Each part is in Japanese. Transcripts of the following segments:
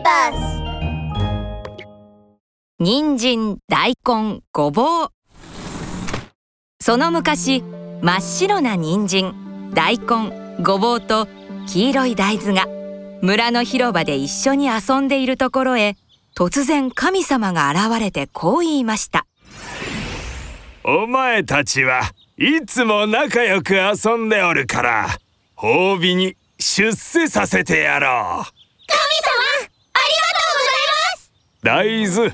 ーバース人参、大根、ごぼう。その昔真っ白な人参、大根、ごぼうと黄色い大豆が村の広場で一緒に遊んでいるところへ突然神様が現れてこう言いました。お前たちはいつも仲良く遊んでおるから褒美に出世させてやろう大豆。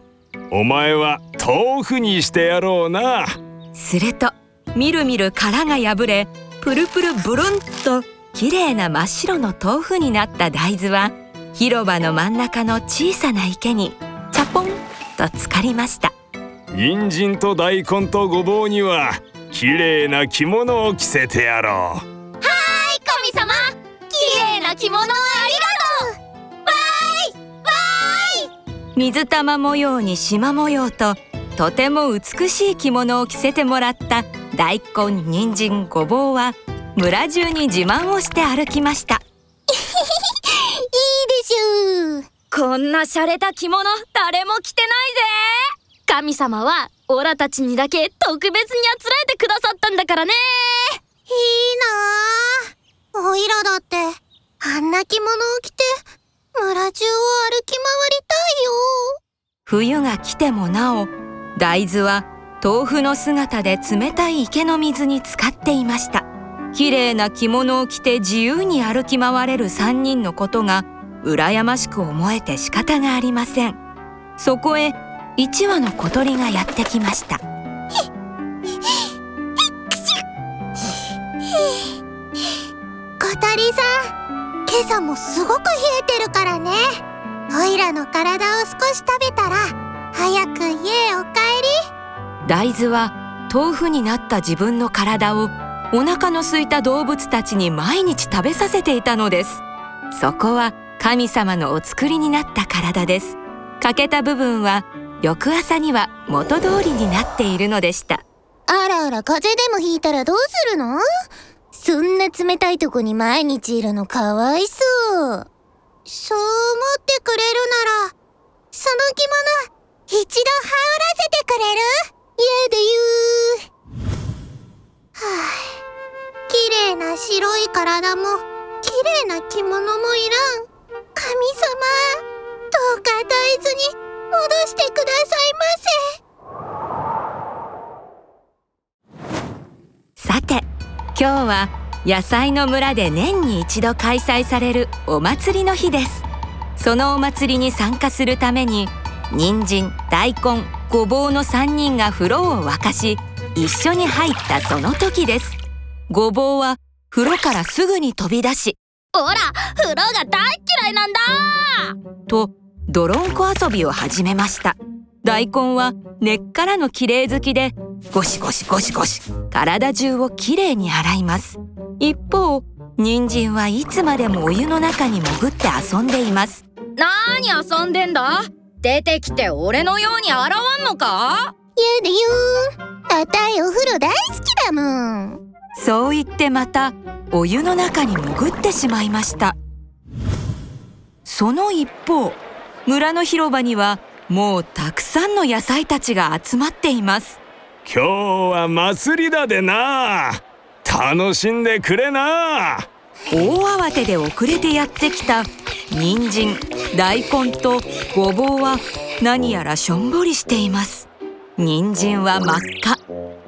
お前は豆腐にしてやろうな。するとみるみる殻が破れプルプルブルンと綺麗な真っ白の豆腐になった大豆は広場の真ん中の小さな池にチャポンと浸かりました。人参と大根とごぼうには綺麗な着物を着せてやろう。ありがとう神様。綺麗な着物をありがとう水玉模様に縞模様ととても美しい着物を着せてもらった大根人参ごぼうは村中に自慢をして歩きました。いいでしょう。こんな洒落た着物誰も着てないぜ。神様はオラたちにだけ特別にあつらえてくださったんだからね。いいなあ。おいらだってあんな着物を着て村中を歩き回りたいよ。冬が来てもなお大豆は豆腐の姿で冷たい池の水に浸かっていました。綺麗な着物を着て自由に歩き回れる3人のことが羨ましく思えて仕方がありません。そこへ1羽の小鳥がやってきました。今朝もすごく冷えてるからね。おいらの体を少し食べたら早く家へお帰り。大豆は豆腐になった自分の体をお腹の空いた動物たちに毎日食べさせていたのです。そこは神様のお作りになった体です。欠けた部分は翌朝には元通りになっているのでした。あらあら風邪でもひいたらどうするの？そんな冷たいとこに毎日いるのかわいそう。そう思ってくれるならその着物一度羽織らせてくれる？やだよはあ綺麗な白い体も綺麗な着物もいらん。神様どうか大豆に戻してくださいませさて今日は野菜の村で年に一度開催されるお祭りの日です。そのお祭りに参加するために人参大根ごぼうの3人が風呂を沸かし一緒に入ったその時です。ごぼうは風呂からすぐに飛び出しほら風呂が大嫌いなんだ！と泥んこ遊びを始めました。大根は根っからの綺麗好きでゴシゴシゴシゴシ。体中をきれいに洗います。一方人参はいつまでもお湯の中に潜って遊んでいます。なーに遊んでんだ？出てきて俺のように洗わんのか？やだよあたいお風呂大好きだもん。そう言ってまたお湯の中に潜ってしまいました。その一方村の広場にはもうたくさんの野菜たちが集まっています今日は祭りだでな。楽しんでくれな。大慌てで遅れてやってきた人参大根とごぼうは何やらしょんぼりしています。人参は真っ赤。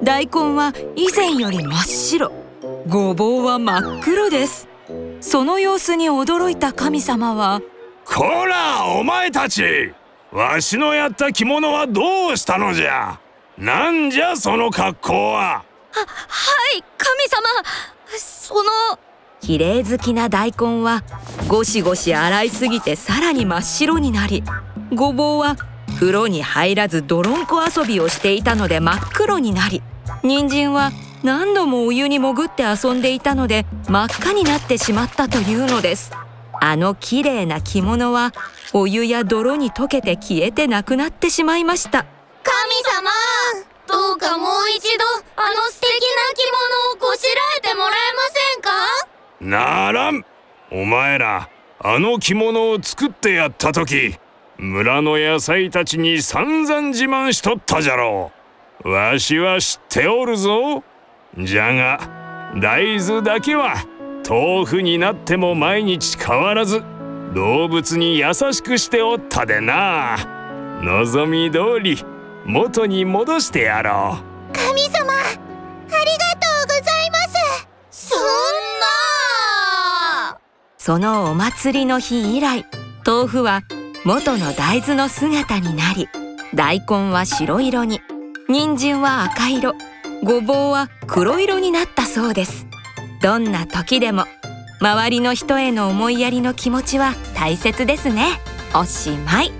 大根は以前より真っ白。ごぼうは真っ黒です。その様子に驚いた神様はこらお前たち。わしのやった着物はどうしたのじゃなんじゃその格好は？はい神様。その綺麗好きな大根はゴシゴシ洗いすぎてさらに真っ白になりごぼうは風呂に入らず泥んこ遊びをしていたので真っ黒になり人参は何度もお湯に潜って遊んでいたので真っ赤になってしまったというのです。あの綺麗な着物はお湯や泥に溶けて消えてなくなってしまいました。様。どうかもう一度あの素敵な着物をこしらえてもらえませんか？ならん。お前らあの着物を作ってやった時村の野菜たちに散々自慢しとったじゃろう。わしは知っておるぞ。じゃが大豆だけは豆腐になっても毎日変わらず動物に優しくしておったでな。望み通り元に戻してやろう。神様ありがとうございます。そんな。そのお祭りの日以来豆腐は元の大豆の姿になり大根は白色に人参は赤色ごぼうは黒色になったそうです。どんな時でも周りの人への思いやりの気持ちは大切ですね。おしまい